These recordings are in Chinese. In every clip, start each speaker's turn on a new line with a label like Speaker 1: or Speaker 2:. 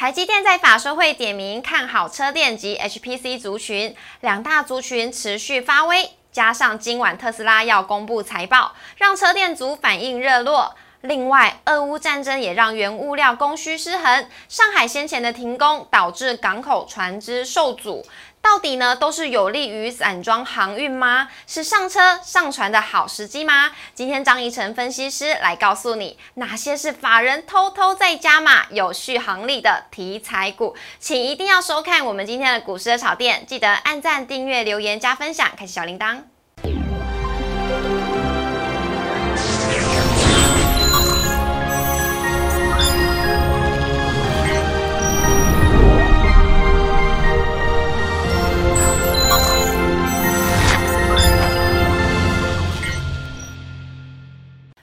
Speaker 1: 台积电在法说会点名看好车电及 HPC 族群，两大族群持续发威，加上今晚特斯拉要公布财报，让车电族反应热络。另外，俄乌战争也让原物料供需失衡，上海先前的停工导致港口船只受阻。到底呢，都是有利于散装航运吗？是上车上船的好时机吗？今天张怡晨分析师来告诉你，哪些是法人偷偷在加码、有续航力的题材股，请一定要收看我们今天的股市的炒店，记得按赞、订阅、留言、加分享，开启小铃铛。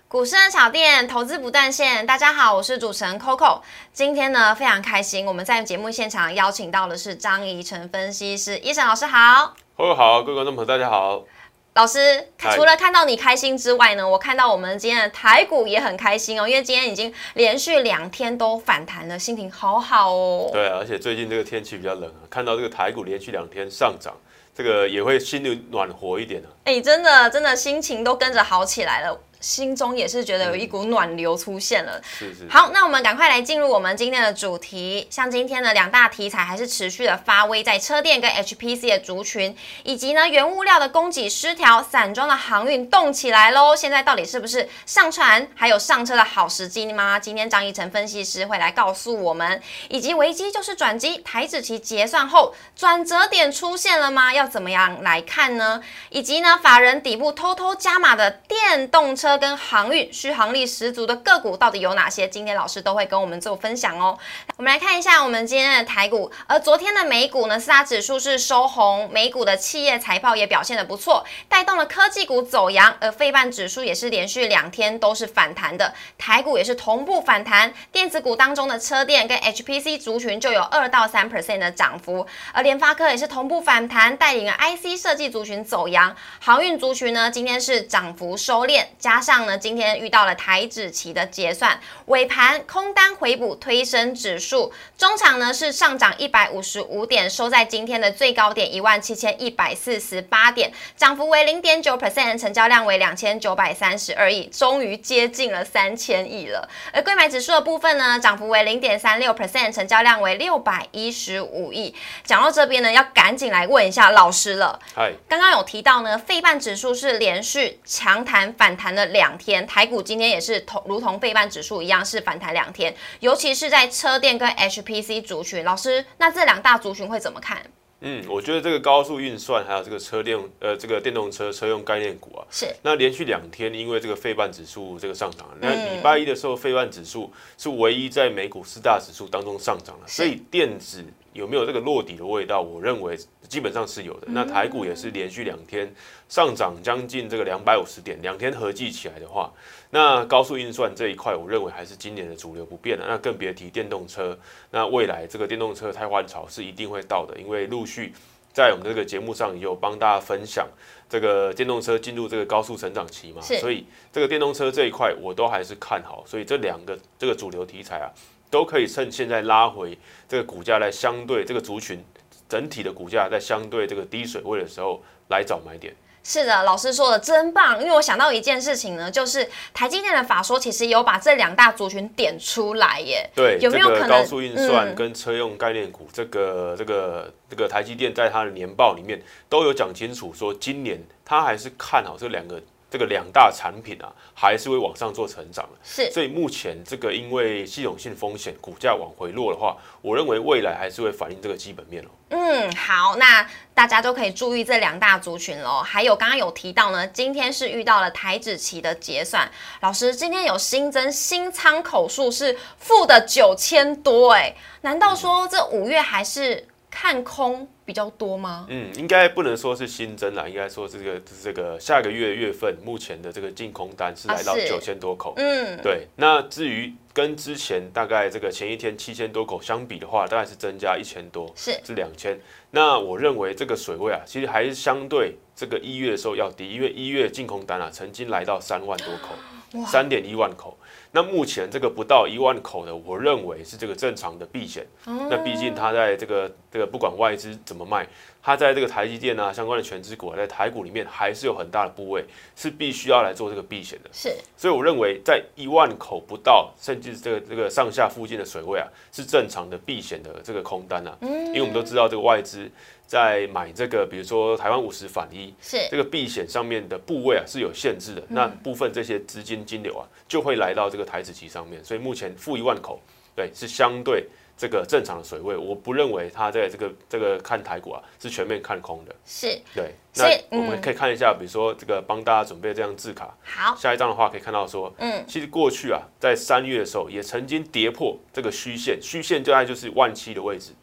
Speaker 1: 股市的炒店，投资不断线。大家好，我是主持人 Coco。今天呢，非常开心，我们在节目现场邀请到的是张怡晨分析师，医生老师好。
Speaker 2: 各位好，各位观众朋友大家好。
Speaker 1: 老师，除了看到你开心之外呢，我看到我们今天的台股也很开心哦，因为今天已经连续两天都反弹了，心情好好哦。
Speaker 2: 对啊，而且最近这个天气比较冷啊，看到这个台股连续两天上涨，这个也会心里暖和一点啊。
Speaker 1: 哎，真的，真的心情都跟着好起来了。心中也是觉得有一股暖流出现了。
Speaker 2: 是是。
Speaker 1: 好，那我们赶快来进入我们今天的主题。像今天的两大题材还是持续的发威，在车电跟 HPC 的族群，以及呢原物料的供给失调，散装的航运动起来喽。现在到底是不是上船还有上车的好时机吗？今天张一成分析师会来告诉我们。以及危机就是转机，台指期结算后转折点出现了吗？要怎么样来看呢？以及呢法人底部偷偷加码的电动车。车跟航运续航力十足的个股到底有哪些？今天老师都会跟我们做分享哦。我们来看一下我们今天的台股，而昨天的美股呢，四大指数是收红，美股的企业财报也表现的不错，带动了科技股走阳，而费半指数也是连续两天都是反弹的，台股也是同步反弹。电子股当中的车电跟 HPC 族群就有二到三 percent 的涨幅，而联发科也是同步反弹，带领了 IC 设计族群走阳，航运族群呢今天是涨幅收敛加。加上呢，今天遇到了台指期的结算，尾盘空单回补推升指数，中场呢是上涨一百五十五点，收在今天的最高点一万七千一百四十八点，涨幅为零点九 percent，成交量为两千九百三十二亿，终于接近了三千亿了。而贵买指数的部分呢，涨幅为零点三六 percent，成交量为六百一十五亿。讲到这边呢，要赶紧来问一下老师了。
Speaker 2: 嗨，
Speaker 1: 刚刚有提到呢，费半指数是连续强弹反弹的。两天，台股今天也是同如同费半指数一样是反弹两天，尤其是在车电跟 HPC 族群。老师，那这两大族群会怎么看？
Speaker 2: 嗯，我觉得这个高速运算还有这个车电呃这个电动车车用概念股啊，
Speaker 1: 是
Speaker 2: 那连续两天因为这个费半指数这个上涨，那礼拜一的时候费半指数是唯一在美股四大指数当中上涨了，所以电子有没有这个落底的味道？我认为。基本上是有的。那台股也是连续两天上涨将近这个两百五十点，两天合计起来的话，那高速运算这一块，我认为还是今年的主流不变了。那更别提电动车，那未来这个电动车太换潮是一定会到的，因为陆续在我们这个节目上也有帮大家分享这个电动车进入这个高速成长期嘛，所以这个电动车这一块我都还是看好。所以这两个这个主流题材啊，都可以趁现在拉回这个股价来相对这个族群。整体的股价在相对这个低水位的时候来找买点。
Speaker 1: 是的，老师说的真棒，因为我想到一件事情呢，就是台积电的法说其实有把这两大族群点出来耶。
Speaker 2: 对，有没有可能高速运算跟车用概念股，这个这个这个台积电在它的年报里面都有讲清楚，说今年它还是看好这两个。这个两大产品啊，还是会往上做成长
Speaker 1: 是，
Speaker 2: 所以目前这个因为系统性风险，股价往回落的话，我认为未来还是会反映这个基本面哦。
Speaker 1: 嗯，好，那大家都可以注意这两大族群喽。还有刚刚有提到呢，今天是遇到了台指期的结算，老师今天有新增新仓口数是负的九千多，哎，难道说这五月还是看空？比较多吗？
Speaker 2: 嗯，应该不能说是新增啦，应该说这个这个下个月月份目前的这个净空单是来到九千多口。嗯，对。那至于跟之前大概这个前一天七千多口相比的话，大概是增加一千多，
Speaker 1: 是
Speaker 2: 是两千。那我认为这个水位啊，其实还是相对这个一月的时候要低，因为一月净空单啊曾经来到三万多口，三点一万口。那目前这个不到一万口的，我认为是这个正常的避险。那毕竟它在这个这个不管外资怎么卖，它在这个台积电啊相关的全资股在台股里面还是有很大的部位，是必须要来做这个避险的。
Speaker 1: 是，
Speaker 2: 所以我认为在一万口不到，甚至这个这个上下附近的水位啊，是正常的避险的这个空单啊。因为我们都知道这个外资。在买这个，比如说台湾五十反一，
Speaker 1: 是。
Speaker 2: 这个避险上面的部位啊是有限制的，那部分这些资金金流啊就会来到这个台子期上面，所以目前负一万口，对，是相对这个正常的水位，我不认为它在这个这个看台股啊是全面看空的，
Speaker 1: 是。
Speaker 2: 对。那我们可以看一下，比如说这个帮大家准备这张字卡，
Speaker 1: 好，
Speaker 2: 下一张的话可以看到说，嗯，其实过去啊在三月的时候也曾经跌破这个虚线，虚线大概就是万七的位置，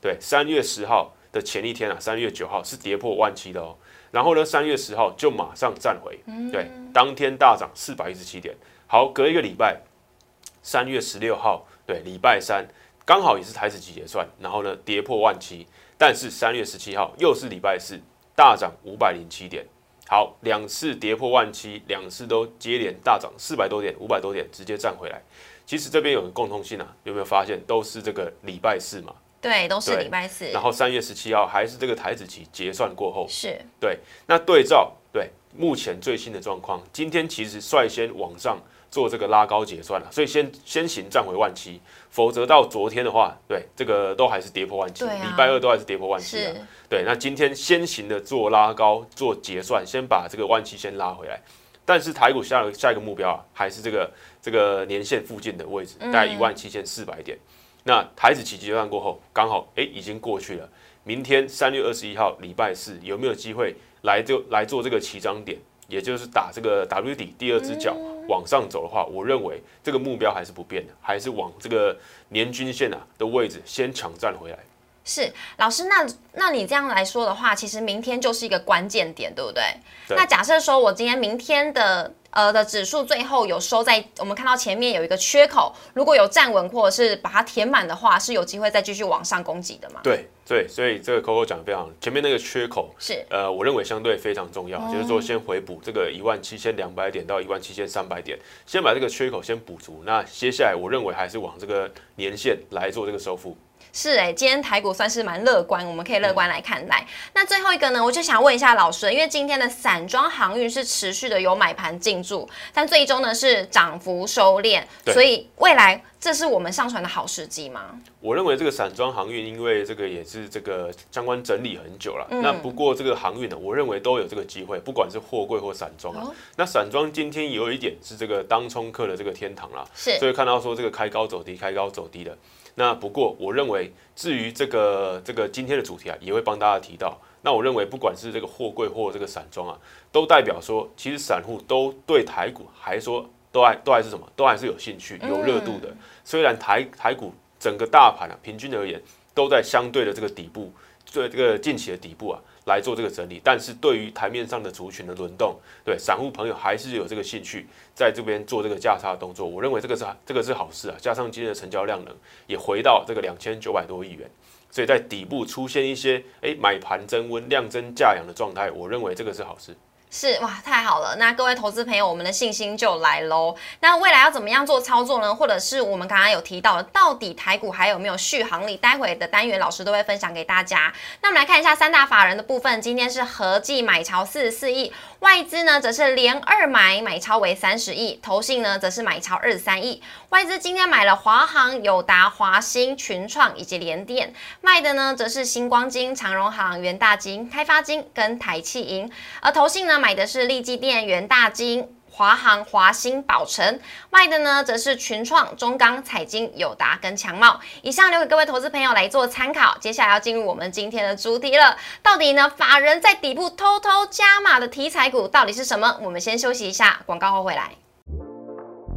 Speaker 2: 对，三月十号。的前一天啊，三月九号是跌破万七的哦，然后呢，三月十号就马上站回，对，当天大涨四百一十七点。好，隔一个礼拜，三月十六号，对，礼拜三刚好也是台子期结算，然后呢跌破万七，但是三月十七号又是礼拜四，大涨五百零七点。好，两次跌破万七，两次都接连大涨四百多点、五百多点，直接站回来。其实这边有个共通性啊，有没有发现都是这个礼拜四嘛？
Speaker 1: 对，都是礼拜四。
Speaker 2: 然后三月十七号还是这个台子期结算过后，
Speaker 1: 是
Speaker 2: 对。那对照对目前最新的状况，今天其实率先往上做这个拉高结算了，所以先先行站回万七。否则到昨天的话，对这个都还是跌破万七，礼拜二都还是跌破万七的。对，那今天先行的做拉高做结算，先把这个万七先拉回来。但是台股下下一个目标啊，还是这个这个年线附近的位置，大概一万七千四百点。那台子期结算过后，刚好哎已经过去了。明天三月二十一号礼拜四有没有机会来就来做这个起涨点，也就是打这个 W 底第二只脚往上走的话，我认为这个目标还是不变的，还是往这个年均线啊的位置先抢占回来。
Speaker 1: 是老师，那那你这样来说的话，其实明天就是一个关键点，对不对？那假设说我今天明天的呃的指数最后有收在我们看到前面有一个缺口，如果有站稳或者是把它填满的话，是有机会再继续往上攻击的吗？
Speaker 2: 对对，所以这个 Coco 讲的非常，前面那个缺口
Speaker 1: 是
Speaker 2: 呃，我认为相对非常重要，就是说先回补这个一万七千两百点到一万七千三百点，先把这个缺口先补足。那接下来我认为还是往这个年线来做这个收复。
Speaker 1: 是哎，今天台股算是蛮乐观，我们可以乐观来看待。那最后一个呢，我就想问一下老师，因为今天的散装航运是持续的有买盘进驻，但最终呢是涨幅收敛，所以未来这是我们上船的好时机吗？
Speaker 2: 我认为这个散装航运，因为这个也是这个相关整理很久了。那不过这个航运呢，我认为都有这个机会，不管是货柜或散装啊。那散装今天有一点是这个当冲客的这个天堂啦，
Speaker 1: 是，
Speaker 2: 所以看到说这个开高走低，开高走低的。那不过，我认为至于这个这个今天的主题啊，也会帮大家提到。那我认为，不管是这个货柜或这个散装啊，都代表说，其实散户都对台股还说都还都还是什么，都还是有兴趣、有热度的。虽然台台股整个大盘啊，平均而言都在相对的这个底部，对这个近期的底部啊。来做这个整理，但是对于台面上的族群的轮动，对散户朋友还是有这个兴趣，在这边做这个价差动作。我认为这个是这个是好事啊，加上今天的成交量能也回到这个两千九百多亿元，所以在底部出现一些诶买盘增温、量增价扬的状态，我认为这个是好事。
Speaker 1: 是哇，太好了！那各位投资朋友，我们的信心就来喽。那未来要怎么样做操作呢？或者是我们刚刚有提到的，到底台股还有没有续航力？待会的单元老师都会分享给大家。那我们来看一下三大法人的部分，今天是合计买超四十四亿，外资呢则是连二买，买超为三十亿，投信呢则是买超二十三亿。外资今天买了华航、友达、华兴、群创以及联电，卖的呢则是星光金、长荣行、元大金、开发金跟台气银，而投信呢。买的是利基电、元大金、华航、华兴、宝城，卖的呢则是群创、中钢、彩金、友达跟强茂。以上留给各位投资朋友来做参考。接下来要进入我们今天的主题了，到底呢法人在底部偷偷加码的题材股到底是什么？我们先休息一下，广告后回来。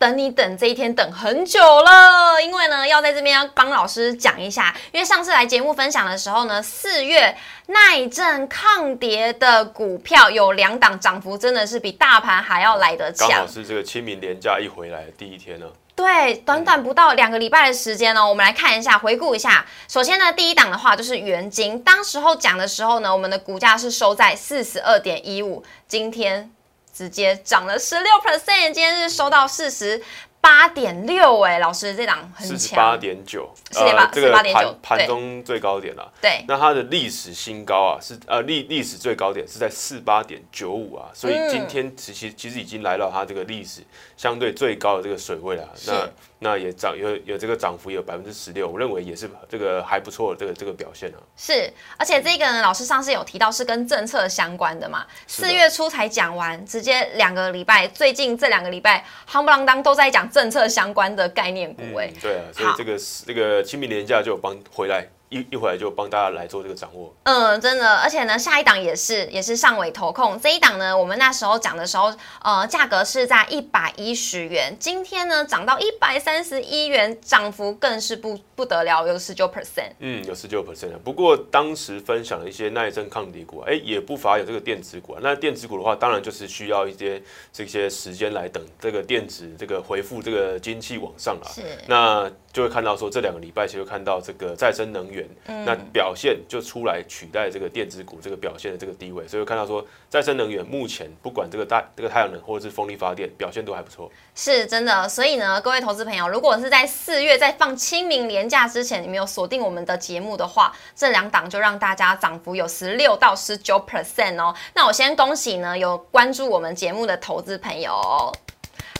Speaker 1: 等你等这一天等很久了，因为呢，要在这边要帮老师讲一下，因为上次来节目分享的时候呢，四月耐震抗跌的股票有两档涨幅，真的是比大盘还要来得强
Speaker 2: 刚好。是这个清明连假一回来的第一天呢。
Speaker 1: 对，短短不到两个礼拜的时间呢、我们来看一下，回顾一下。首先呢，第一档的话就是元金，当时候讲的时候呢，我们的股价是收在四十二点一五，今天直接涨了十六 percent，今天是收到四十八点六，哎，老师这档很
Speaker 2: 四十八
Speaker 1: 强，
Speaker 2: 点九
Speaker 1: ，48
Speaker 2: 这个
Speaker 1: 48.9
Speaker 2: 盘盘中最高点了。
Speaker 1: 对，
Speaker 2: 那它的历史新高啊，是呃历历史最高点是在四八点九五啊，所以
Speaker 1: 嗯。
Speaker 2: 今天其实其实已经来到它这个历史相对最高的这个水位了。那那也涨有有这个涨幅有百分之十六，我认为也是这个还不错的这个这个表现啊。
Speaker 1: 是，而且这个呢，老师上次有提到是跟政策相关的嘛，四月初才讲完，直接两个礼拜，最近这两个礼拜，夯不啷当都在讲政策相关的概念股、哎、
Speaker 2: 对啊，所以
Speaker 1: 好
Speaker 2: 这个这个清明年假就有帮回来一一回来就帮大家来做这个掌握。
Speaker 1: 嗯，真的，而且呢，下一档也是也是上尾投控这一档呢，我们那时候讲的时候，呃，价格是在一百一十元，今天呢涨到一百三十一元，涨幅更是不不得了，有十九 percent。
Speaker 2: 嗯，有十九 percent 不过当时分享了一些耐震抗跌股啊，哎、也不乏有这个电子股啊。那电子股的话，当然就是需要一些这些时间来等这个电子这个回复这个经济往上啊。
Speaker 1: 是
Speaker 2: 那就会看到说这两个礼拜其实会看到这个再生能源，那表现就出来取代这个电子股这个表现的这个地位，所以会看到说再生能源目前不管这个大这个太阳能或者是风力发电表现都还不错。
Speaker 1: 是真的，所以呢，各位投资朋友，如果是在四月在放清明年假之前，你们有锁定我们的节目的话，这两档就让大家涨幅有十六到十九 percent 哦。那我先恭喜呢有关注我们节目的投资朋友哦。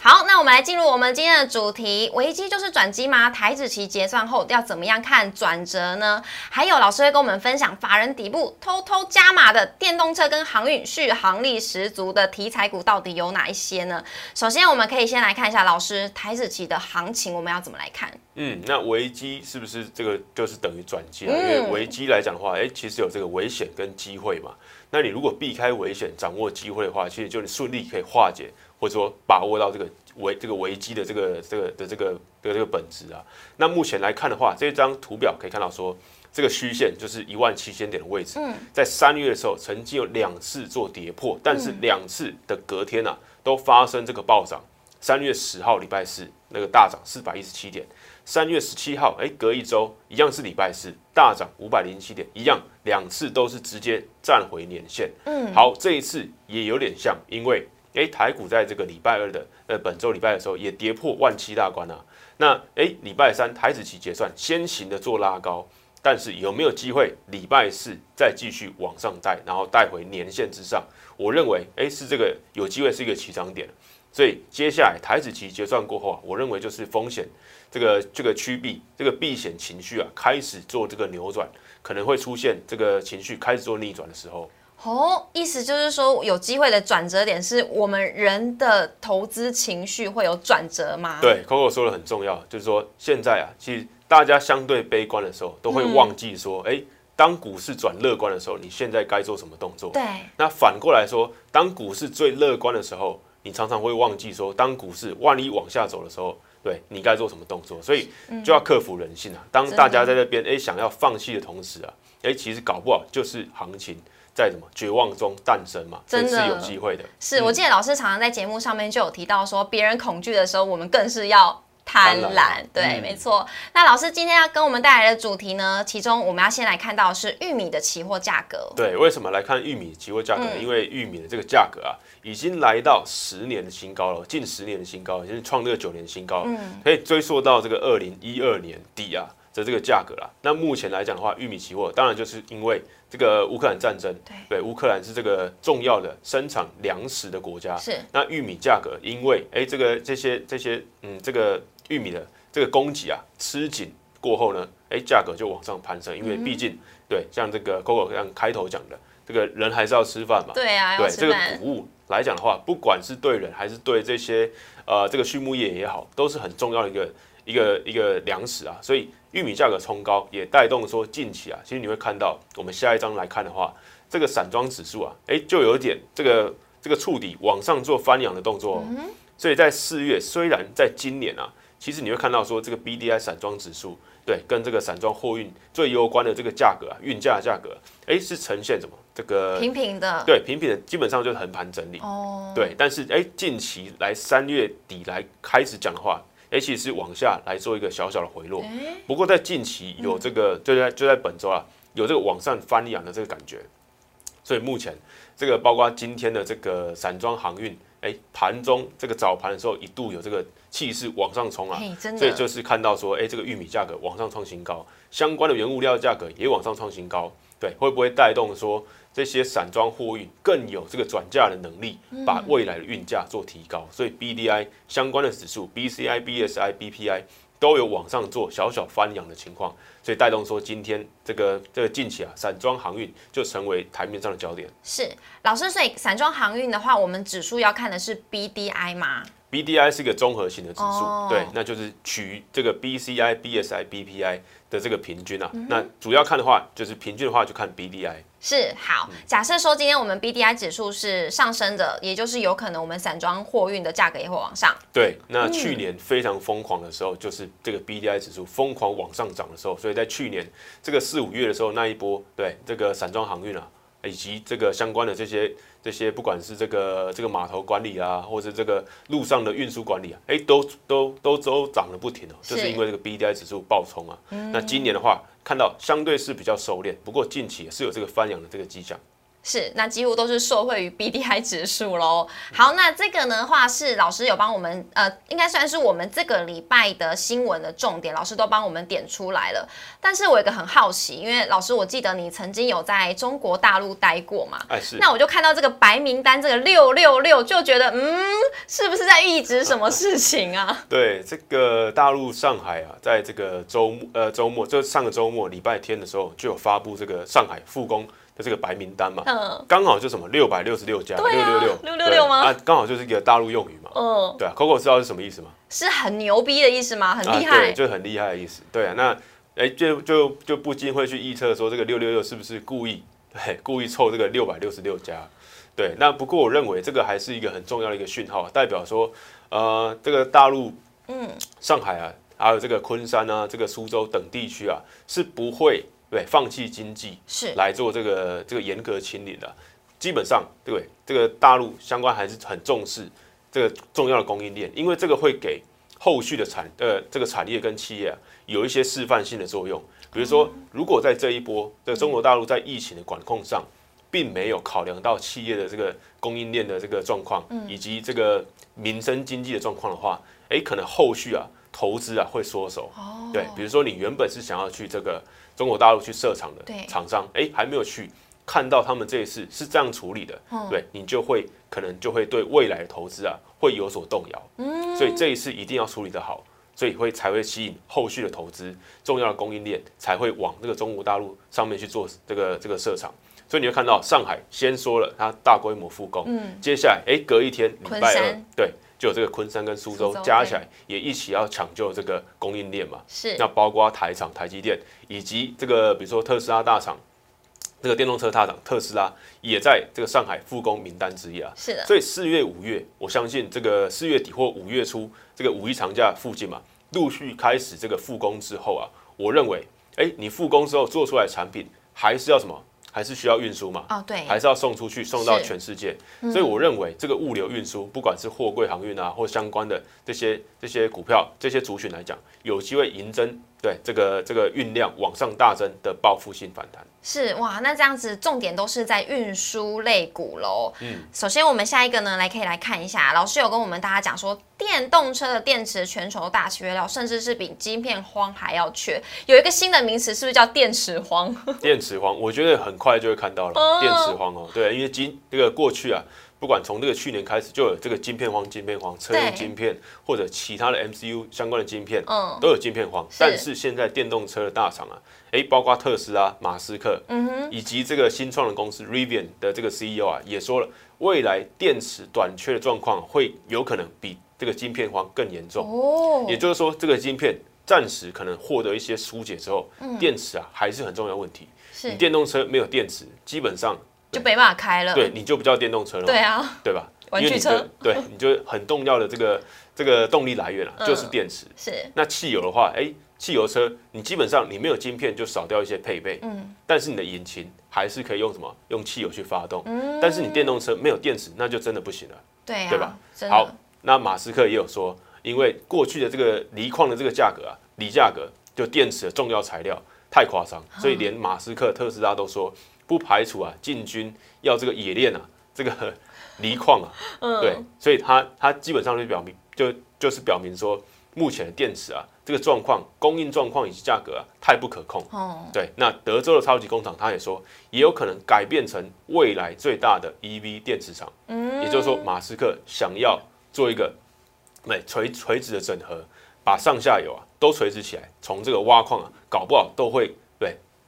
Speaker 1: 好，那我们来进入我们今天的主题，危机就是转机吗？台指期结算后要怎么样看转折呢？还有老师会跟我们分享法人底部偷偷加码的电动车跟航运续航力十足的题材股到底有哪一些呢？首先，我们可以先来看一下老师台指期的行情，我们要怎么来看？
Speaker 2: 嗯，那危机是不是这个就是等于转机啊？因
Speaker 1: 嗯
Speaker 2: 为危机来讲的话，哎、其实有这个危险跟机会嘛。那你如果避开危险，掌握机会的话，其实就你顺利可以化解，或者说把握到这个危这个危机的这个这个的这个的这个本质啊。那目前来看的话，这张图表可以看到说，这个虚线就是一万七千点的位置，在三月的时候曾经有两次做跌破，但是两次的隔天啊，都发生这个暴涨。三月十号礼拜四那个大涨四百一十七点，三月十七号，哎，隔一周一样是礼拜四，大涨五百零七点，一样两次都是直接站回年线。嗯，好，这一次也有点像，因为哎，台股在这个礼拜二的呃本周礼拜的时候也跌破万七大关啊。那哎，礼拜三台子期结算先行的做拉高，但是有没有机会礼拜四再继续往上带，然后带回年线之上？我认为哎是这个有机会是一个起涨点。所以接下来台子期结算过后啊，我认为就是风险这个这个趋避这个避险情绪啊开始做这个扭转，可能会出现这个情绪开始做逆转的时候。
Speaker 1: 哦，意思就是说，有机会的转折点是我们人的投资情绪会有转折吗？，
Speaker 2: 对，Coco 说的很重要，就是说现在啊，其实大家相对悲观的时候，都会忘记说，哎、当股市转乐观的时候，你现在该做什么动作？
Speaker 1: 对，
Speaker 2: 那反过来说，当股市最乐观的时候，你常常会忘记说，当股市万一往下走的时候，对你该做什么动作，所以就要克服人性啊。当大家在那边哎想要放弃的同时啊，哎其实搞不好就是行情在什么绝望中诞生嘛，
Speaker 1: 真的
Speaker 2: 是有机会的。
Speaker 1: 是我记得老师常常在节目上面就有提到说，别人恐惧的时候，我们更是要。贪婪，对，
Speaker 2: 嗯
Speaker 1: 没错。那老师今天要跟我们带来的主题呢，其中我们要先来看到是玉米的期货价格。
Speaker 2: 对，为什么来看玉米期货价格呢？
Speaker 1: 嗯
Speaker 2: 因为玉米的这个价格啊，已经来到十年的新高了，近十年的新高，已经创这个九年新高，
Speaker 1: 嗯
Speaker 2: 可以追溯到这个二零一二年底啊的这个价格啦。那目前来讲的话，玉米期货当然就是因为这个乌克兰战争，对，乌克兰是这个重要的生产粮食的国家，
Speaker 1: 是。
Speaker 2: 那玉米价格因为哎这个这些这些嗯这个玉米的这个供给啊吃紧过后呢，哎价格就往上攀升，因为毕竟、对像这个 Coco 像开头讲的，这个人还是要吃饭嘛，
Speaker 1: 对啊，要
Speaker 2: 对这个。谷物来讲的话，不管是对人还是对这些呃这个畜牧业也好，都是很重要的一个一个一个粮食啊。所以玉米价格冲高，也带动说近期啊，其实你会看到我们下一章来看的话，这个散装指数啊，哎就有点这个这个触底往上做翻扬的动作、哦。所以在四月，虽然在今年啊，其实你会看到说这个 B D I 散装指数，对，跟这个散装货运最攸关的这个价格啊，运价价格，哎，是呈现什么？这个
Speaker 1: 平平的，
Speaker 2: 对，平平的，基本上就是横盘整理。
Speaker 1: 哦，
Speaker 2: 对，但是哎，近期来三月底来开始讲的话，哎，其实是往下来做一个小小的回落。不过在近期有这个，就在就在本周啊，有这个往上翻扬的这个感觉。所以目前这个包括今天的这个散装航运。哎，盘中这个早盘的时候一度有这个气势往上冲啊，所以就是看到说，哎，这个玉米价格往上创新高，相关的原物料价格也往上创新高，对，会不会带动说这些散装货运更有这个转嫁的能力，把未来的运价做提高？所以 B D I 相关的指数，B C I、B S I、B P I。都有往上做小小翻扬的情况，所以带动说今天这个这个近期啊，散装航运就成为台面上的焦点。
Speaker 1: 是老师，所以散装航运的话，我们指数要看的是 B D I 吗
Speaker 2: ？B D I 是一个综合型的指数，对，那就是取这个 B C I、B S I、B P I 的这个平均啊。那主要看的话，就是平均的话就看 B D I。
Speaker 1: 是好，假设说今天我们 B D I 指数是上升的，也就是有可能我们散装货运的价格也会往上。
Speaker 2: 对，那去年非常疯狂的时候，就是这个 B D I 指数疯狂往上涨的时候，所以在去年这个四五月的时候那一波，对这个散装航运啊，以及这个相关的这些这些，不管是这个这个码头管理啊，或是这个路上的运输管理啊，哎，都都都都涨了不停哦，就是因为这个 B D I 指数暴冲啊。那今年的话。看到相对是比较收敛，不过近期也是有这个翻扬的这个迹象。
Speaker 1: 是，那几乎都是受惠于 B D I 指数喽。好，那这个呢话是老师有帮我们，呃，应该算是我们这个礼拜的新闻的重点，老师都帮我们点出来了。但是我有个很好奇，因为老师我记得你曾经有在中国大陆待过嘛？
Speaker 2: 哎，是。
Speaker 1: 那我就看到这个白名单，这个六六六，就觉得，嗯，是不是在预指什么事情啊？
Speaker 2: 对，这个大陆上海啊，在这个周末，呃，周末就上个周末礼拜天的时候，就有发布这个上海复工。这个白名单嘛，嗯，刚好就什么六百六十六家，
Speaker 1: 六六六六六六吗？
Speaker 2: 啊，刚好就是一个大陆用语嘛，嗯，对啊，Coco 知道是什么意思吗？
Speaker 1: 是很牛逼的意思吗？很厉害，
Speaker 2: 对，就很厉害的意思。对啊，那哎，就就就不禁会去预测说，这个六六六是不是故意 对故意凑这个六百六十六家？对，那不过我认为这个还是一个很重要的一个讯号，代表说，呃，这个大陆，嗯，上海啊，还有这个昆山啊，这个苏州等地区啊，是不会。对，放弃经济
Speaker 1: 是。
Speaker 2: 来做这个这个严格清理的，基本上对这个大陆相关还是很重视这个重要的供应链，因为这个会给后续的产呃这个产业跟企业啊有一些示范性的作用。比如说，如果在这一波的中国大陆在疫情的管控上，并没有考量到企业的这个供应链的这个状况，以及这个民生经济的状况的话，哎，可能后续啊投资啊会缩手。哦，对，比如说你原本是想要去这个。中国大陆去设厂的厂商，哎，还没有去看到他们这一次是这样处理的，对你就会可能就会对未来的投资啊会有所动摇。嗯，所以这一次一定要处理的好，所以会才会吸引后续的投资，重要的供应链才会往这个中国大陆上面去做这个这个设厂。所以你会看到上海先说了它大规模复工，嗯，接下来哎隔一天礼拜二对。就有这个昆山跟苏州加起来也一起要抢救这个供应链嘛？
Speaker 1: 是。
Speaker 2: 那包括台厂台积电以及这个比如说特斯拉大厂，这个电动车大厂特斯拉也在这个上海复工名单之一啊。
Speaker 1: 是的。
Speaker 2: 所以四月五月，我相信这个四月底或五月初这个五一长假附近嘛，陆续开始这个复工之后啊，我认为，哎，你复工之后做出来产品还是要什么？还是需要运输嘛？
Speaker 1: 哦，对，
Speaker 2: 还是要送出去，送到全世界。所以我认为这个物流运输，不管是货柜航运啊，或相关的这些这些股票、这些族群来讲，有机会迎增。对这个这个运量往上大增的报复性反弹
Speaker 1: 是哇，那这样子重点都是在运输类股喽。嗯，首先我们下一个呢，来可以来看一下，老师有跟我们大家讲说，电动车的电池全球大缺料，甚至是比晶片荒还要缺。有一个新的名词，是不是叫电池荒？
Speaker 2: 电池荒，我觉得很快就会看到了电池荒哦。对，因为今这个过去啊。不管从这个去年开始就有这个晶片荒、晶片荒、车用晶片或者其他的 MCU 相关的晶片，嗯，都有晶片荒。但是现在电动车的大厂啊，哎，包括特斯拉、马斯克，嗯哼，以及这个新创的公司 Rivian 的这个 CEO 啊，也说了，未来电池短缺的状况会有可能比这个晶片荒更严重。哦，也就是说，这个晶片暂时可能获得一些疏解之后，电池啊还是很重要的问题。你电动车没有电池，基本上。
Speaker 1: 就没办法开了，
Speaker 2: 对，你就不叫电动车了，
Speaker 1: 对啊，
Speaker 2: 对吧？
Speaker 1: 玩具车，
Speaker 2: 对，你就很重要的这个这个动力来源啊，就是电池。
Speaker 1: 是。
Speaker 2: 那汽油的话，哎，汽油车你基本上你没有晶片就少掉一些配备，嗯，但是你的引擎还是可以用什么？用汽油去发动，嗯，但是你电动车没有电池，那就真的不行了，
Speaker 1: 对，
Speaker 2: 对吧？好，那马斯克也有说，因为过去的这个锂矿的这个价格啊，锂价格就电池的重要材料太夸张，所以连马斯克特斯拉都说不排除啊进军要这个冶炼啊这个 锂矿啊，对，所以它它基本上就表明就就是表明说。目前的电池啊，这个状况、供应状况以及价格啊，太不可控。哦，对，那德州的超级工厂，他也说，也有可能改变成未来最大的 EV 电池厂。嗯，也就是说，马斯克想要做一个，对垂垂直的整合，把上下游啊都垂直起来，从这个挖矿啊，搞不好都会对，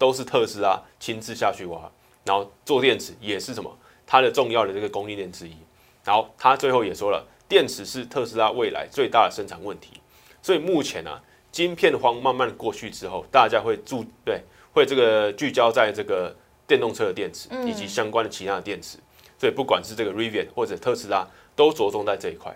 Speaker 2: 都是特斯拉亲自下去挖，然后做电池也是什么，它的重要的这个供应链之一。然后他最后也说了，电池是特斯拉未来最大的生产问题。所以目前呢，晶片荒慢慢过去之后，大家会注对会这个聚焦在这个电动车的电池以及相关的其他的电池。所以不管是这个 Rivian 或者特斯拉，都着重在这一块。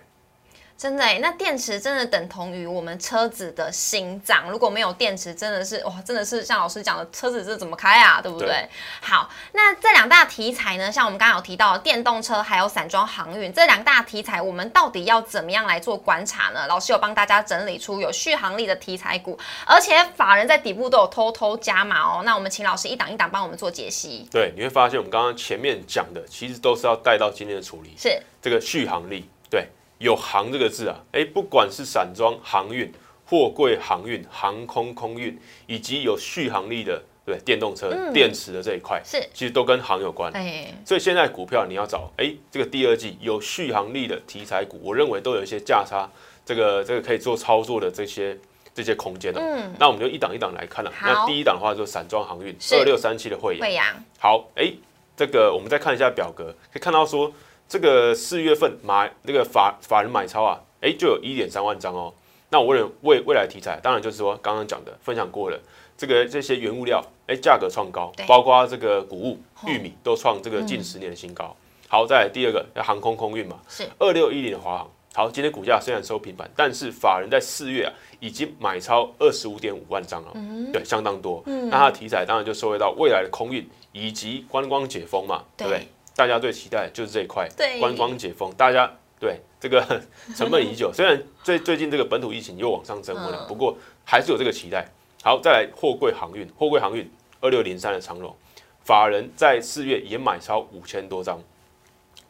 Speaker 1: 真的哎，那电池真的等同于我们车子的心脏。如果没有电池，真的是哇，真的是像老师讲的，车子这怎么开啊？对不对？好，那这两大题材呢，像我们刚刚有提到电动车还有散装航运这两大题材，我们到底要怎么样来做观察呢？老师有帮大家整理出有续航力的题材股，而且法人在底部都有偷偷加码哦。那我们请老师一档一档帮我们做解析。
Speaker 2: 对，你会发现我们刚刚前面讲的，其实都是要带到今天的处理，
Speaker 1: 是
Speaker 2: 这个续航力。对。有航这个字啊，哎，不管是散装航运、货柜航运、航空空运，以及有续航力的，对电动车、电池的这一块，
Speaker 1: 是
Speaker 2: 其实都跟航有关。哎，所以现在股票你要找，哎，这个第二季有续航力的题材股，我认为都有一些价差，这个这个可以做操作的这些这些空间的。嗯，那我们就一档一档来看了。那第一档的话就是散装航运，二六三七的汇阳。好，哎，这个我们再看一下表格，可以看到说。这个四月份买那个法法人买超啊，哎，就有一点三万张哦。那我为了未未来题材，当然就是说刚刚讲的分享过了，这个这些原物料哎价格创高，包括这个谷物、玉米都创这个近十年的新高。好，再来第二个要航空空运嘛，
Speaker 1: 是
Speaker 2: 二六一零的华航。好，今天股价虽然收平板，但是法人在四月啊已经买超二十五点五万张了，对，相当多。那它的题材当然就收回到未来的空运以及观光解封嘛，对不对？大家最期待就是这一块，观光解封，大家对这个 沉闷已久。虽然最最近这个本土疫情又往上升温了，不过还是有这个期待。好，再来货柜航运，货柜航运二六零三的长龙，法人在四月也买超五千多张。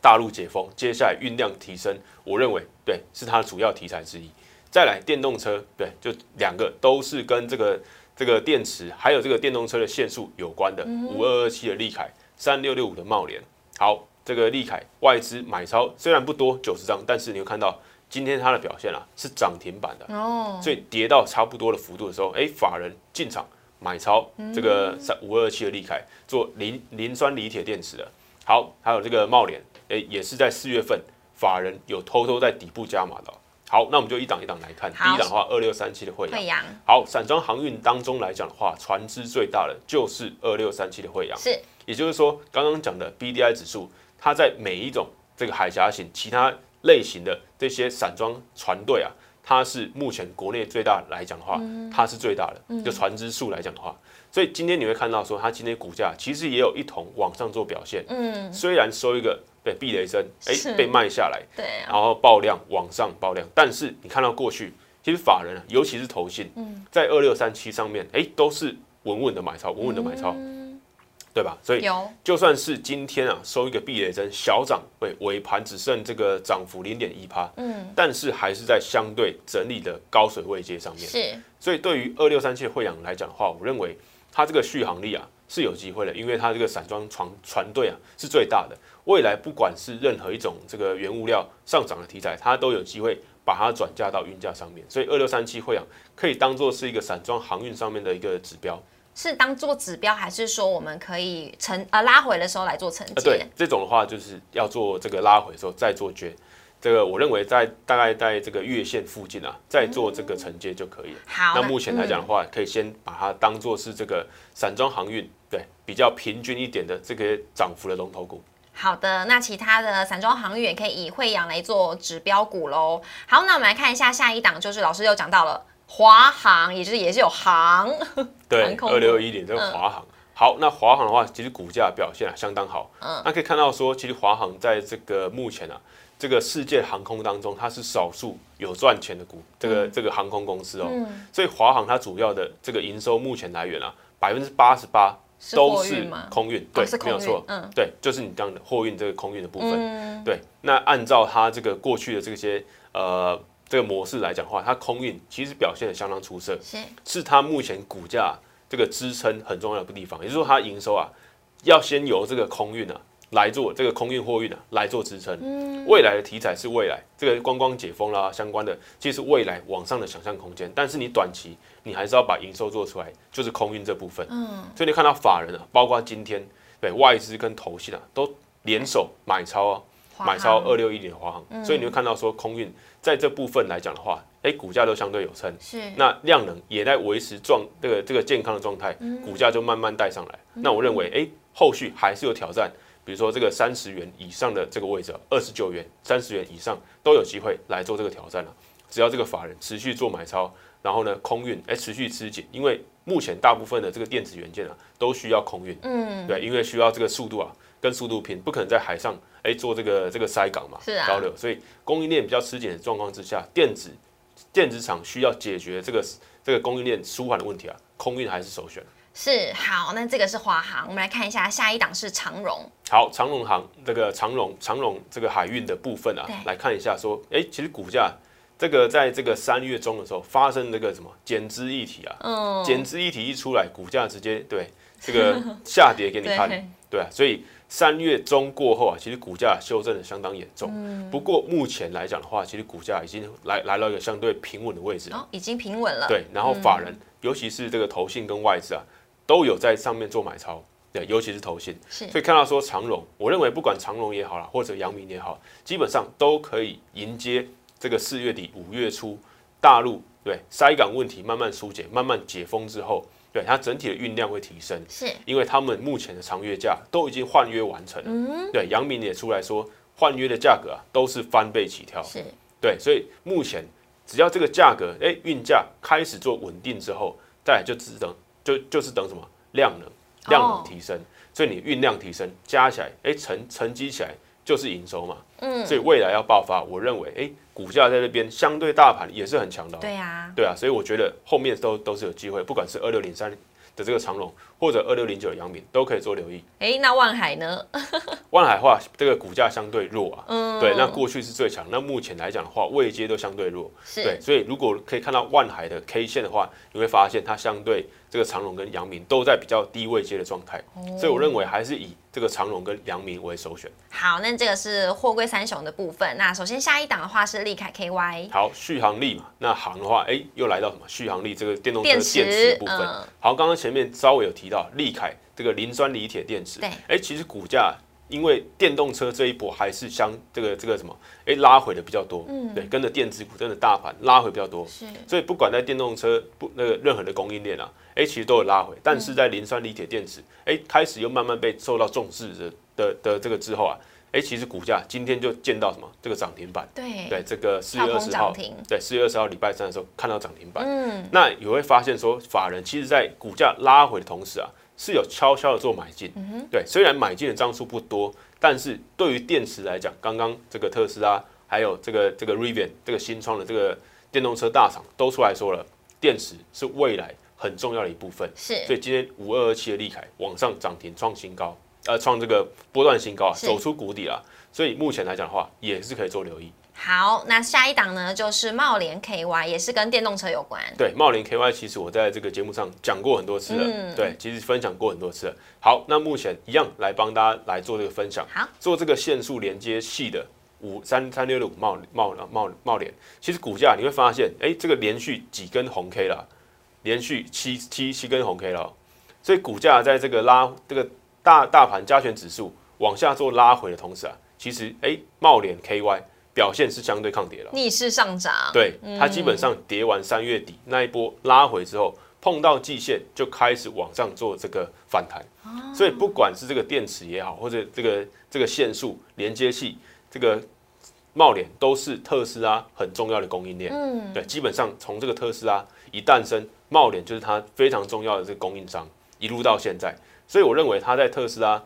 Speaker 2: 大陆解封，接下来运量提升，我认为对是它的主要题材之一。再来电动车，对，就两个都是跟这个这个电池还有这个电动车的限速有关的。五二二七的利凯，三六六五的茂联。好，这个利凯外资买超虽然不多九十张，但是你会看到今天它的表现啊是涨停板的哦，所以跌到差不多的幅度的时候，哎，法人进场买超这个三五二七的利凯做磷磷酸锂铁电池的。好，还有这个茂联，哎，也是在四月份法人有偷偷在底部加码的。好，那我们就一档一档来看，第一档的话二六三七的惠阳。好，散装航运当中来讲的话，船只最大的就是二六三七的惠阳。
Speaker 1: 是。
Speaker 2: 也就是说，刚刚讲的 B D I 指数，它在每一种这个海峡型、其他类型的这些散装船队啊，它是目前国内最大来讲的话，它是最大的。就船只数来讲的话，所以今天你会看到说，它今天股价其实也有一同往上做表现。嗯，虽然收一个对避雷针，哎，被卖下来，
Speaker 1: 对，
Speaker 2: 然后爆量往上爆量，但是你看到过去，其实法人啊，尤其是投信，在二六三七上面，哎，都是稳稳的买超，稳稳的买超。对吧？所以就算是今天啊收一个避雷针小涨，对尾盘只剩这个涨幅零点一趴，嗯，但是还是在相对整理的高水位阶上面。
Speaker 1: 是，
Speaker 2: 所以对于二六三七汇阳来讲的话，我认为它这个续航力啊是有机会的，因为它这个散装船船队啊是最大的，未来不管是任何一种这个原物料上涨的题材，它都有机会把它转嫁到运价上面。所以二六三七汇阳可以当做是一个散装航运上面的一个指标。
Speaker 1: 是当做指标，还是说我们可以承呃拉回的时候来做承接？
Speaker 2: 对，这种的话就是要做这个拉回的时候再做接。这个我认为在大概在这个月线附近啊，再做这个承接就可以了。
Speaker 1: 好，
Speaker 2: 那目前来讲的话，可以先把它当做是这个散装航运对比较平均一点的这个涨幅的龙头股。
Speaker 1: 好的，那其他的散装航运也可以以惠阳来做指标股喽。好，那我们来看一下下一档，就是老师又讲到了华航，也就是也是有航，
Speaker 2: 对
Speaker 1: 二零
Speaker 2: 二六一点这个华航。好，那华航的话，其实股价表现啊相当好。嗯，那可以看到说，其实华航在这个目前啊，这个世界航空当中，它是少数有赚钱的股，这个这个航空公司哦。所以华航它主要的这个营收目前来源啊，百分之八十八都是？空运，对没有错，
Speaker 1: 嗯
Speaker 2: 对，就是你讲的货运这个空运的部分，
Speaker 1: 嗯，
Speaker 2: 对。那按照它这个过去的这些呃这个模式来讲的话，它空运其实表现的相当出色，
Speaker 1: 是。
Speaker 2: 是它目前股价这个支撑很重要的地方，也就是说它营收啊要先由这个空运啊来做这个空运货运啊来做支撑，未来的题材是未来这个观光解封啦相关的，其实未来往上的想象空间，但是你短期你还是要把营收做出来，就是空运这部分，嗯，所以你看到法人啊，包括今天对外资跟投信啊都联手买超啊。
Speaker 1: 华
Speaker 2: 买超二六一零的华航，所以你会看到说空运在这部分来讲的话，哎，股价都相对有撑，
Speaker 1: 是。
Speaker 2: 那量能也在维持状这个这个健康的状态，股价就慢慢带上来。那我认为，哎，后续还是有挑战，比如说这个三十元以上的这个位置，二十九元、三十元以上都有机会来做这个挑战了。只要这个法人持续做买超，然后呢空运哎持续吃紧，因为目前大部分的这个电子元件啊都需要空运，
Speaker 1: 嗯，
Speaker 2: 对，因为需要这个速度啊跟速度拼，不可能在海上哎做这个这个塞港嘛，
Speaker 1: 是啊
Speaker 2: 交流，所以供应链比较吃紧的状况之下，电子电子厂需要解决这个这个供应链舒缓的问题啊，空运还是首选。
Speaker 1: 是好，那这个是华航，我们来看一下下一档是长荣，
Speaker 2: 好，长荣航这个长荣长荣这个海运的部分啊，来看一下说，哎，其实股价这个在这个三月中的时候发生这个什么减资议题啊，
Speaker 1: 嗯，
Speaker 2: 减资议题一出来，股价直接对这个下跌给你看，
Speaker 1: 对
Speaker 2: 对啊，所以三月中过后啊，其实股价修正的相当严重。
Speaker 1: 嗯
Speaker 2: 不过目前来讲的话，其实股价已经来来到一个相对平稳的位置。
Speaker 1: 哦，已经平稳了，
Speaker 2: 对，然后法人，尤其是这个投信跟外资啊，都有在上面做买超。对，尤其是投信，
Speaker 1: 是
Speaker 2: 所以看到说长荣，我认为不管长荣也好啦，或者阳明也好，基本上都可以迎接这个四月底五月初大陆对塞港问题慢慢疏解、慢慢解封之后，对它整体的运量会提升。
Speaker 1: 是
Speaker 2: 因为他们目前的长约价都已经换约完成了。
Speaker 1: 嗯
Speaker 2: 对，杨明也出来说，换约的价格啊都是翻倍起跳。
Speaker 1: 是
Speaker 2: 对，所以目前只要这个价格，哎，运价开始做稳定之后，再来就只等就就是等什么量能，量能提升，所以你运量提升加起来，哎，沉沉积起来就是营收嘛。
Speaker 1: 嗯，
Speaker 2: 所以未来要爆发，我认为，哎，股价在这边相对大盘也是很强的、哦。
Speaker 1: 对啊，
Speaker 2: 对啊，所以我觉得后面都都是有机会，不管是二六零三的这个长龙，或者二六零九的阳明，都可以做留意。
Speaker 1: 哎，那万海呢？
Speaker 2: 万海话这个股价相对弱啊，
Speaker 1: 嗯，
Speaker 2: 对，那过去是最强，那目前来讲的话，位阶都相对弱，
Speaker 1: 是
Speaker 2: 对，所以如果可以看到万海的 K 线的话，你会发现它相对这个长荣跟阳明都在比较低位阶的状态，
Speaker 1: 哦
Speaker 2: 所以我认为还是以这个长荣跟阳明为首选。
Speaker 1: 好，那这个是货柜三雄的部分。那首先下一档的话是利凯 KY，
Speaker 2: 好，续航力嘛，那航的话，哎，又来到什么续航力这个电动车
Speaker 1: 电
Speaker 2: 电
Speaker 1: 池
Speaker 2: 部分。
Speaker 1: 嗯
Speaker 2: 好，刚刚前面稍微有提到利凯这个磷酸锂铁电池，
Speaker 1: 对
Speaker 2: 哎，其实股价因为电动车这一波还是相这个这个什么，哎，拉回的比较多，
Speaker 1: 嗯。
Speaker 2: 对，跟着电子股真的大盘拉回比较多，
Speaker 1: 是。
Speaker 2: 所以不管在电动车不那个任何的供应链啊，哎，其实都有拉回，但是在磷酸锂铁电池，哎，开始又慢慢被受到重视的的的这个之后啊，哎，其实股价今天就见到什么这个涨停板。
Speaker 1: 对。
Speaker 2: 对，这个四月二十号对，四月二十号礼拜三的时候看到涨停板，
Speaker 1: 嗯，
Speaker 2: 那也会发现说，法人其实在股价拉回的同时啊，是有悄悄的做买进。对，虽然买进的张数不多，但是对于电池来讲，刚刚这个特斯拉还有这个这个 Rivian 这个新创的这个电动车大厂都出来说了，电池是未来很重要的一部分。
Speaker 1: 是
Speaker 2: 所以今天五二二七的利凯往上涨停创新高，呃，创这个波段新高啊，走出谷底了。所以目前来讲的话，也是可以做留意。
Speaker 1: 好。那下一档呢就是茂联 KY，也是跟电动车有关。
Speaker 2: 对，茂联 KY 其实我在这个节目上讲过很多次了，
Speaker 1: 嗯
Speaker 2: 对，其实分享过很多次了。好，那目前一样来帮大家来做这个分享，
Speaker 1: 好，
Speaker 2: 做这个线束连接系的五三三六六五茂茂茂茂联，其实股价你会发现，哎，这个连续几根红 K 了，连续七七七根红 K 了哦，所以股价在这个拉这个大大盘加权指数往下做拉回的同时啊，其实哎茂联 KY 表现是相对抗跌了。
Speaker 1: 逆势上涨，
Speaker 2: 对，它基本上跌完三月底那一波拉回之后，碰到季线就开始往上做这个反弹。所以不管是这个电池也好，或者这个这个线束连接器，这个茂联都是特斯拉很重要的供应链。嗯，对，基本上从这个特斯拉一诞生，茂联就是它非常重要的这个供应商，一路到现在。所以我认为它在特斯拉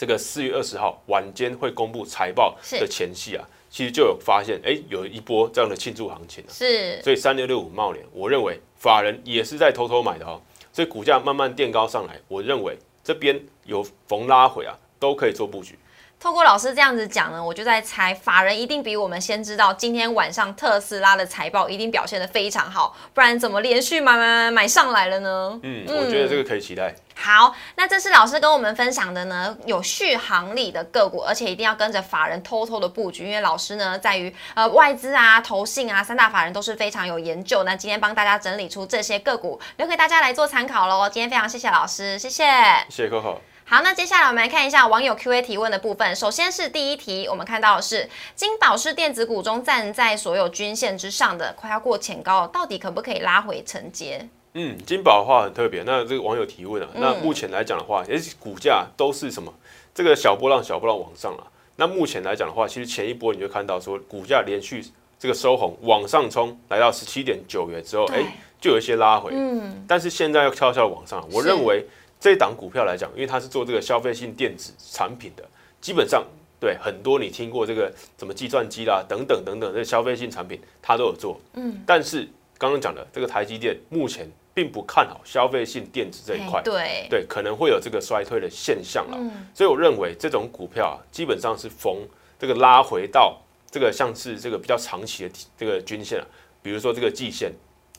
Speaker 2: 这个四月二十号晚间会公布财报的前夕啊，其实就有发现，哎，有一波这样的庆祝行情
Speaker 1: 是，
Speaker 2: 所以三六六五茂联，我认为法人也是在偷偷买的哦。所以股价慢慢垫高上来，我认为这边有逢拉回啊，都可以做布局。
Speaker 1: 透过老师这样子讲呢，我就在猜，法人一定比我们先知道今天晚上特斯拉的财报一定表现的非常好，不然怎么连续买买买买上来了呢？
Speaker 2: 嗯，我觉得这个可以期待。
Speaker 1: 好，那这是老师跟我们分享的呢，有续航力的个股，而且一定要跟着法人偷偷的布局，因为老师呢在于呃外资啊、投信啊三大法人都是非常有研究。那今天帮大家整理出这些个股，留给大家来做参考喽。今天非常谢谢老师，谢谢，
Speaker 2: 谢谢客户。
Speaker 1: 好，那接下来我们来看一下网友 Q A 提问的部分。首先是第一题，我们看到的是金宝是电子股中站在所有均线之上的，快要过前高，到底可不可以拉回承接？
Speaker 2: 嗯，金宝的话很特别。那这个网友提问啊，那目前来讲的话，也股价都是什么？这个小波浪小波浪往上了。那目前来讲的话，其实前一波你就看到说，股价连续这个收红往上冲，来到十七点九元之后，哎，就有一些拉回。嗯，但是现在又悄悄的往上，我认为。这一档股票来讲，因为它是做这个消费性电子产品的，基本上对很多你听过这个什么计算机啦等等等等这消费性产品，它都有做。嗯，但是刚刚讲的这个台积电目前并不看好消费性电子这一块，
Speaker 1: 对
Speaker 2: 对，可能会有这个衰退的现象了。所以我认为这种股票啊，基本上是逢这个拉回到这个像是这个比较长期的这个均线啊，比如说这个季线，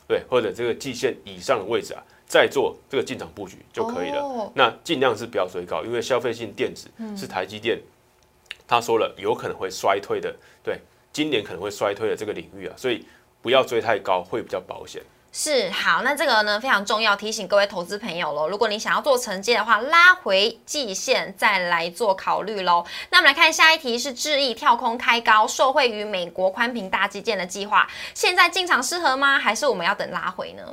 Speaker 2: 对，或者这个季线以上的位置啊。再做这个进场布局就可以了。那尽量是不要追高，因为消费性电子是台积电，他说了有可能会衰退的，对，今年可能会衰退的这个领域啊，所以不要追太高，会比较保险。
Speaker 1: 是好，那这个呢非常重要，提醒各位投资朋友喽。如果你想要做承接的话，拉回季线再来做考虑喽。那我们来看下一题，是智毅跳空开高，受惠于美国宽频大基建的计划，现在进场适合吗？还是我们要等拉回呢？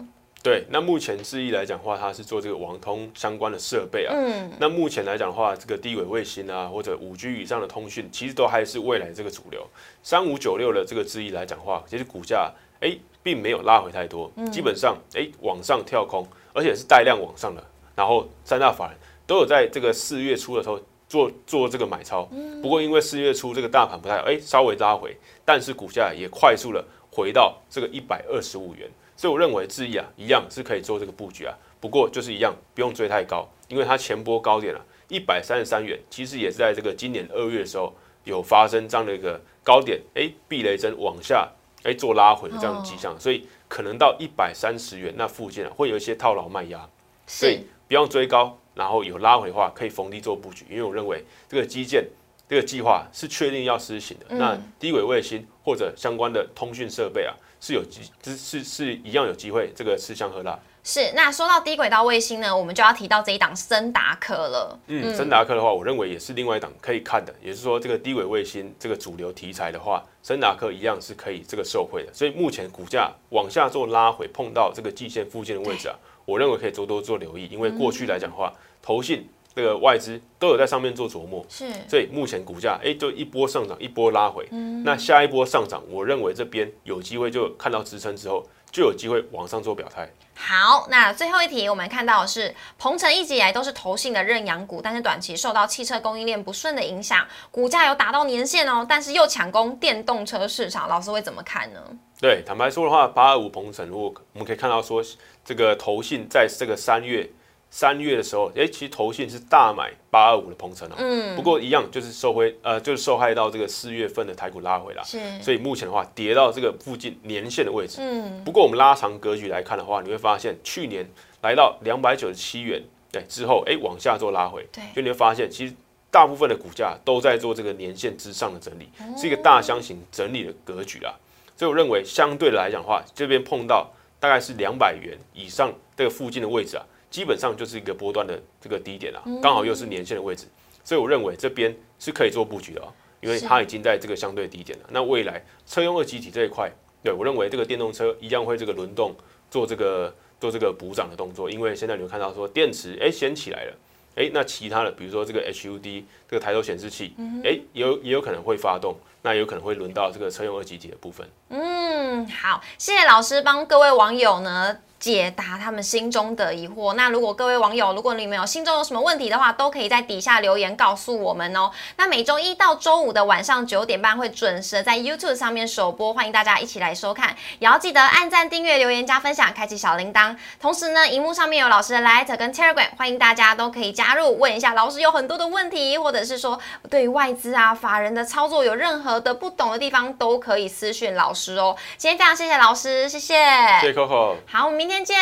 Speaker 2: 对，那目前智易来讲的话，它是做这个网通相关的设备啊。嗯。那目前来讲的话，这个低轨卫星啊，或者五 G 以上的通讯，其实都还是未来这个主流。三五九六的这个智易来讲的话，其实股价哎并没有拉回太多，基本上哎往上跳空，而且是带量往上的。然后三大法人都有在这个四月初的时候做做这个买超。嗯。不过因为四月初这个大盘不太好，哎稍微拉回，但是股价也快速的回到这个一百二十五元。所以我认为智毅啊，一样是可以做这个布局啊。不过就是一样，不用追太高，因为它前波高点啊，一百三十三元，其实也是在这个今年二月的时候有发生这样的一个高点，哎，避雷针往下，哎，做拉回的这样的迹象。所以可能到一百三十元那附近啊，会有一些套牢卖压。所以不用追高，然后有拉回的话，可以逢低做布局。因为我认为这个基建这个计划是确定要实行的。那低轨卫星或者相关的通讯设备啊。是有机，是是是一样有机会，这个吃香喝辣。
Speaker 1: 是，那说到低轨道卫星呢，我们就要提到这一档森达科了。
Speaker 2: 嗯，森达科的话，我认为也是另外一档可以看的。也是说，这个低轨卫星这个主流题材的话，森达科一样是可以这个受惠的。所以目前股价往下做拉回，碰到这个季线附近的位置啊，我认为可以多多做留意，因为过去来讲的话，投信。这个外资都有在上面做琢磨，
Speaker 1: 是，
Speaker 2: 所以目前股价哎，就一波上涨，一波拉回，嗯，那下一波上涨，我认为这边有机会就看到支撑之后，就有机会往上做表态。
Speaker 1: 好，那最后一题，我们看到的是鹏程一直以来都是投信的认养股，但是短期受到汽车供应链不顺的影响，股价有达到年线哦，但是又抢攻电动车市场，老师会怎么看呢？
Speaker 2: 对，坦白说的话，八二五鹏程，如果我们可以看到说，这个投信在这个三月。三月的时候，哎，其实投信是大买八二五的鹏程哦，嗯，不过一样就是受回，呃，就是受害到这个四月份的台股拉回来，
Speaker 1: 是，
Speaker 2: 所以目前的话跌到这个附近年线的位置，嗯，不过我们拉长格局来看的话，你会发现去年来到两百九十七元，对，之后哎往下做拉回，
Speaker 1: 对，
Speaker 2: 就你会发现其实大部分的股价都在做这个年线之上的整理，是一个大箱型整理的格局啦，所以我认为相对的来讲的话，这边碰到大概是两百元以上这个附近的位置啊。基本上就是一个波段的这个低点啊，刚好又是年线的位置，所以我认为这边是可以做布局的啊，因为它已经在这个相对低点了。那未来车用二极体这一块，对我认为这个电动车一样会这个轮动做这个做这个补涨的动作，因为现在你会看到说电池哎先起来了，哎那其他的比如说这个 HUD 这个抬头显示器，哎也有也有可能会发动，那有可能会轮到这个车用二极体的部分。
Speaker 1: 嗯，好，谢谢老师帮各位网友呢。解答他们心中的疑惑。那如果各位网友，如果你们有心中有什么问题的话，都可以在底下留言告诉我们哦。那每周一到周五的晚上九点半会准时在 YouTube 上面首播，欢迎大家一起来收看。也要记得按赞、订阅、留言、加分享，开启小铃铛。同时呢，荧幕上面有老师的 Light 跟 Telegram，欢迎大家都可以加入，问一下老师有很多的问题，或者是说对外资啊、法人的操作有任何何的不懂的地方，都可以私讯老师哦。今天非常谢谢老师，谢谢，
Speaker 2: 谢谢 Coco，
Speaker 1: 好，我们明天见，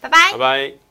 Speaker 1: 拜拜，
Speaker 2: 拜拜。